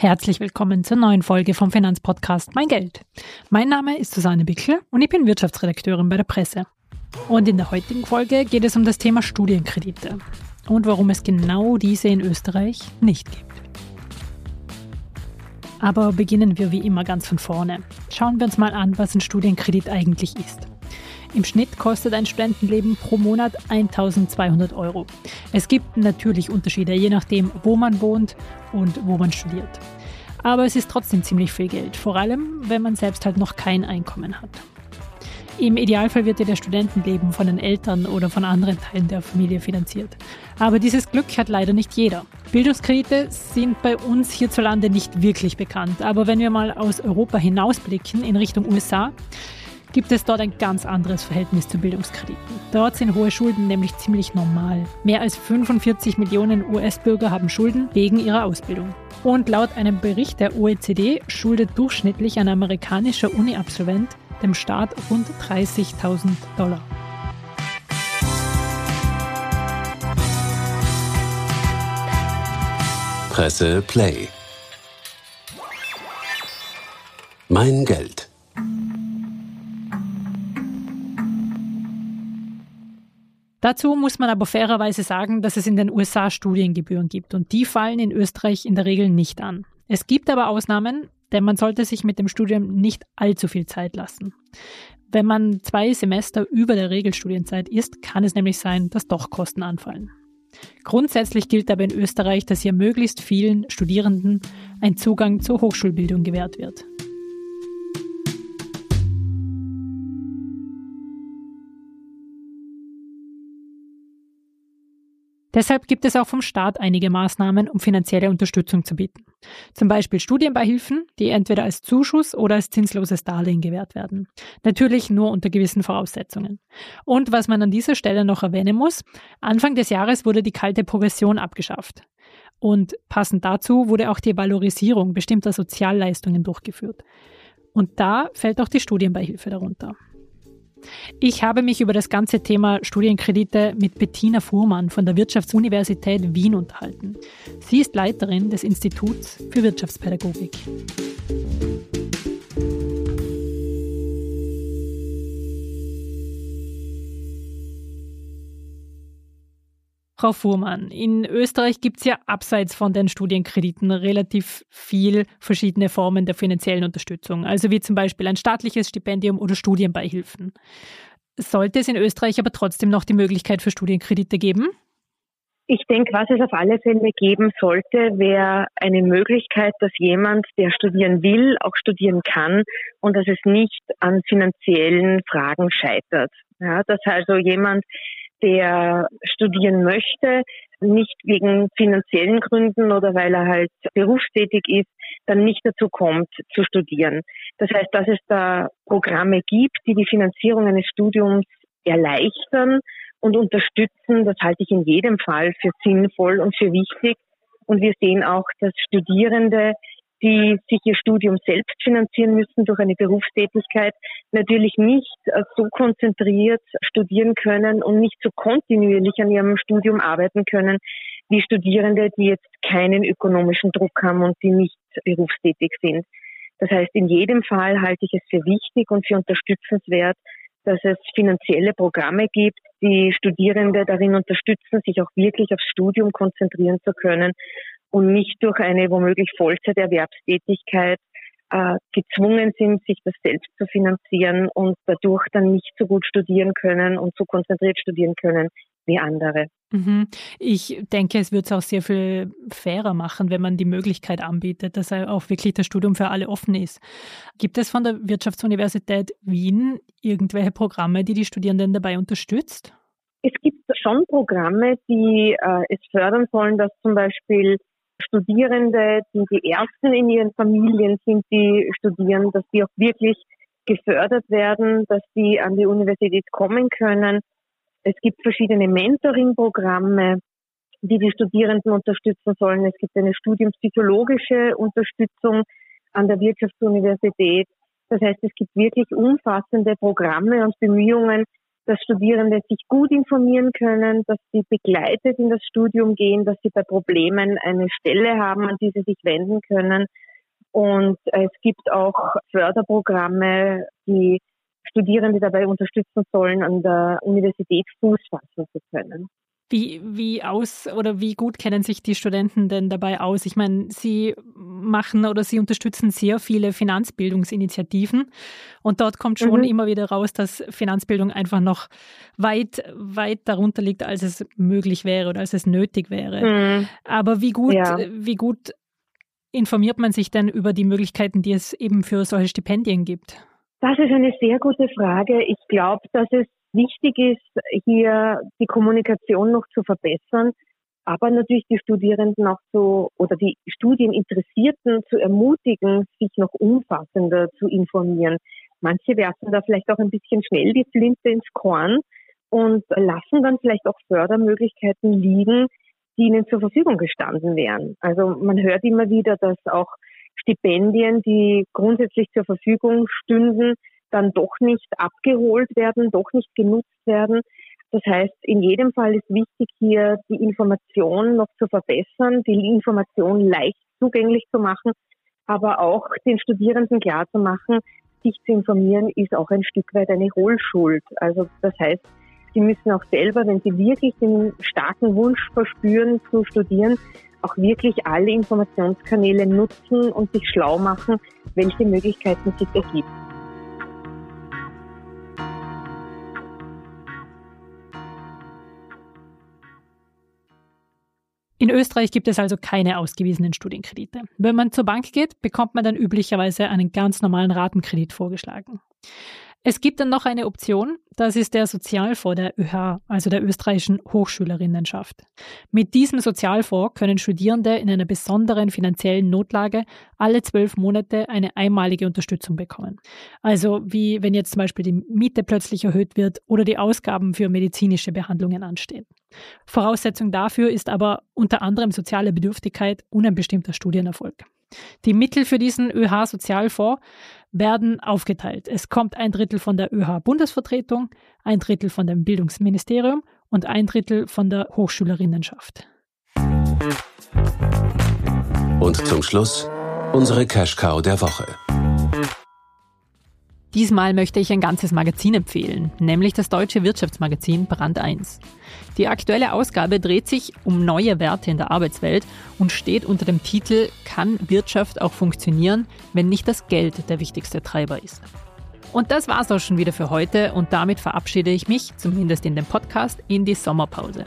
Herzlich willkommen zur neuen Folge vom Finanzpodcast Mein Geld. Mein Name ist Susanne Bickel und ich bin Wirtschaftsredakteurin bei der Presse. Und in der heutigen Folge geht es um das Thema Studienkredite und warum es genau diese in Österreich nicht gibt. Aber beginnen wir wie immer ganz von vorne. Schauen wir uns mal an, was ein Studienkredit eigentlich ist. Im Schnitt kostet ein Studentenleben pro Monat 1200 Euro. Es gibt natürlich Unterschiede, je nachdem, wo man wohnt und wo man studiert. Aber es ist trotzdem ziemlich viel Geld, vor allem wenn man selbst halt noch kein Einkommen hat. Im Idealfall wird ja der Studentenleben von den Eltern oder von anderen Teilen der Familie finanziert. Aber dieses Glück hat leider nicht jeder. Bildungskredite sind bei uns hierzulande nicht wirklich bekannt. Aber wenn wir mal aus Europa hinausblicken in Richtung USA, gibt es dort ein ganz anderes Verhältnis zu Bildungskrediten. Dort sind hohe Schulden nämlich ziemlich normal. Mehr als 45 Millionen US-Bürger haben Schulden wegen ihrer Ausbildung. Und laut einem Bericht der OECD schuldet durchschnittlich ein amerikanischer Uni-Absolvent dem Staat rund 30.000 Dollar. Presse Play. Mein Geld. Dazu muss man aber fairerweise sagen, dass es in den USA Studiengebühren gibt und die fallen in Österreich in der Regel nicht an. Es gibt aber Ausnahmen, denn man sollte sich mit dem Studium nicht allzu viel Zeit lassen. Wenn man zwei Semester über der Regelstudienzeit ist, kann es nämlich sein, dass doch Kosten anfallen. Grundsätzlich gilt aber in Österreich, dass hier möglichst vielen Studierenden ein Zugang zur Hochschulbildung gewährt wird. Deshalb gibt es auch vom Staat einige Maßnahmen, um finanzielle Unterstützung zu bieten. Zum Beispiel Studienbeihilfen, die entweder als Zuschuss oder als zinsloses Darlehen gewährt werden. Natürlich nur unter gewissen Voraussetzungen. Und was man an dieser Stelle noch erwähnen muss, Anfang des Jahres wurde die kalte Progression abgeschafft. Und passend dazu wurde auch die Valorisierung bestimmter Sozialleistungen durchgeführt. Und da fällt auch die Studienbeihilfe darunter. Ich habe mich über das ganze Thema Studienkredite mit Bettina Fuhrmann von der Wirtschaftsuniversität Wien unterhalten. Sie ist Leiterin des Instituts für Wirtschaftspädagogik. Frau Fuhrmann, in Österreich gibt es ja abseits von den Studienkrediten relativ viel verschiedene Formen der finanziellen Unterstützung, also wie zum Beispiel ein staatliches Stipendium oder Studienbeihilfen. Sollte es in Österreich aber trotzdem noch die Möglichkeit für Studienkredite geben? Ich denke, was es auf alle Fälle geben sollte, wäre eine Möglichkeit, dass jemand, der studieren will, auch studieren kann und dass es nicht an finanziellen Fragen scheitert. Ja, dass also jemand, der studieren möchte, nicht wegen finanziellen Gründen oder weil er halt berufstätig ist, dann nicht dazu kommt zu studieren. Das heißt, dass es da Programme gibt, die die Finanzierung eines Studiums erleichtern und unterstützen, das halte ich in jedem Fall für sinnvoll und für wichtig. Und wir sehen auch, dass Studierende die sich ihr Studium selbst finanzieren müssen durch eine Berufstätigkeit, natürlich nicht äh, so konzentriert studieren können und nicht so kontinuierlich an ihrem Studium arbeiten können, wie Studierende, die jetzt keinen ökonomischen Druck haben und die nicht berufstätig sind. Das heißt, in jedem Fall halte ich es für wichtig und für unterstützenswert, dass es finanzielle Programme gibt, die Studierende darin unterstützen, sich auch wirklich aufs Studium konzentrieren zu können und nicht durch eine womöglich Vollzeiterwerbstätigkeit äh, gezwungen sind, sich das selbst zu finanzieren und dadurch dann nicht so gut studieren können und so konzentriert studieren können wie andere. Mhm. Ich denke, es wird es auch sehr viel fairer machen, wenn man die Möglichkeit anbietet, dass auch wirklich das Studium für alle offen ist. Gibt es von der Wirtschaftsuniversität Wien irgendwelche Programme, die die Studierenden dabei unterstützt? Es gibt schon Programme, die äh, es fördern sollen, dass zum Beispiel Studierende, die die Ersten in ihren Familien sind, die studieren, dass die auch wirklich gefördert werden, dass die an die Universität kommen können. Es gibt verschiedene Mentoring-Programme, die die Studierenden unterstützen sollen. Es gibt eine studiumpsychologische Unterstützung an der Wirtschaftsuniversität. Das heißt, es gibt wirklich umfassende Programme und Bemühungen, dass Studierende sich gut informieren können, dass sie begleitet in das Studium gehen, dass sie bei Problemen eine Stelle haben, an die sie sich wenden können. Und es gibt auch Förderprogramme, die Studierende dabei unterstützen sollen, an der Universität Fuß fassen zu können. Wie, wie aus oder wie gut kennen sich die Studenten denn dabei aus? Ich meine, sie machen oder sie unterstützen sehr viele Finanzbildungsinitiativen und dort kommt schon mhm. immer wieder raus, dass Finanzbildung einfach noch weit, weit darunter liegt, als es möglich wäre oder als es nötig wäre. Mhm. Aber wie gut, ja. wie gut informiert man sich denn über die Möglichkeiten, die es eben für solche Stipendien gibt? Das ist eine sehr gute Frage. Ich glaube, dass es wichtig ist, hier die Kommunikation noch zu verbessern, aber natürlich die Studierenden auch so oder die Studieninteressierten zu ermutigen, sich noch umfassender zu informieren. Manche werfen da vielleicht auch ein bisschen schnell die Flinte ins Korn und lassen dann vielleicht auch Fördermöglichkeiten liegen, die ihnen zur Verfügung gestanden wären. Also man hört immer wieder, dass auch Stipendien, die grundsätzlich zur Verfügung stünden, dann doch nicht abgeholt werden, doch nicht genutzt werden. Das heißt, in jedem Fall ist wichtig, hier die Information noch zu verbessern, die Information leicht zugänglich zu machen, aber auch den Studierenden klar zu machen, sich zu informieren ist auch ein Stück weit eine Hohlschuld. Also das heißt, sie müssen auch selber, wenn sie wirklich den starken Wunsch verspüren zu studieren, auch wirklich alle Informationskanäle nutzen und sich schlau machen, welche Möglichkeiten sich ergibt. In Österreich gibt es also keine ausgewiesenen Studienkredite. Wenn man zur Bank geht, bekommt man dann üblicherweise einen ganz normalen Ratenkredit vorgeschlagen. Es gibt dann noch eine Option, das ist der Sozialfonds der ÖH, also der österreichischen Hochschülerinnenschaft. Mit diesem Sozialfonds können Studierende in einer besonderen finanziellen Notlage alle zwölf Monate eine einmalige Unterstützung bekommen. Also wie wenn jetzt zum Beispiel die Miete plötzlich erhöht wird oder die Ausgaben für medizinische Behandlungen anstehen. Voraussetzung dafür ist aber unter anderem soziale Bedürftigkeit und ein bestimmter Studienerfolg. Die Mittel für diesen ÖH-Sozialfonds werden aufgeteilt. Es kommt ein Drittel von der ÖH-Bundesvertretung, ein Drittel von dem Bildungsministerium und ein Drittel von der Hochschülerinnenschaft. Und zum Schluss unsere Cash-Cow der Woche. Diesmal möchte ich ein ganzes Magazin empfehlen, nämlich das deutsche Wirtschaftsmagazin Brand 1. Die aktuelle Ausgabe dreht sich um neue Werte in der Arbeitswelt und steht unter dem Titel Kann Wirtschaft auch funktionieren, wenn nicht das Geld der wichtigste Treiber ist? Und das war's auch schon wieder für heute und damit verabschiede ich mich, zumindest in dem Podcast, in die Sommerpause.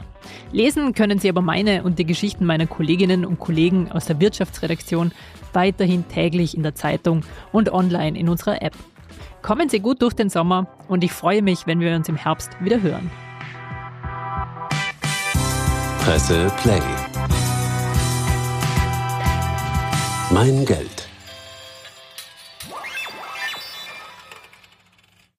Lesen können Sie aber meine und die Geschichten meiner Kolleginnen und Kollegen aus der Wirtschaftsredaktion weiterhin täglich in der Zeitung und online in unserer App. Kommen Sie gut durch den Sommer und ich freue mich, wenn wir uns im Herbst wieder hören. Presse Play. Mein Geld.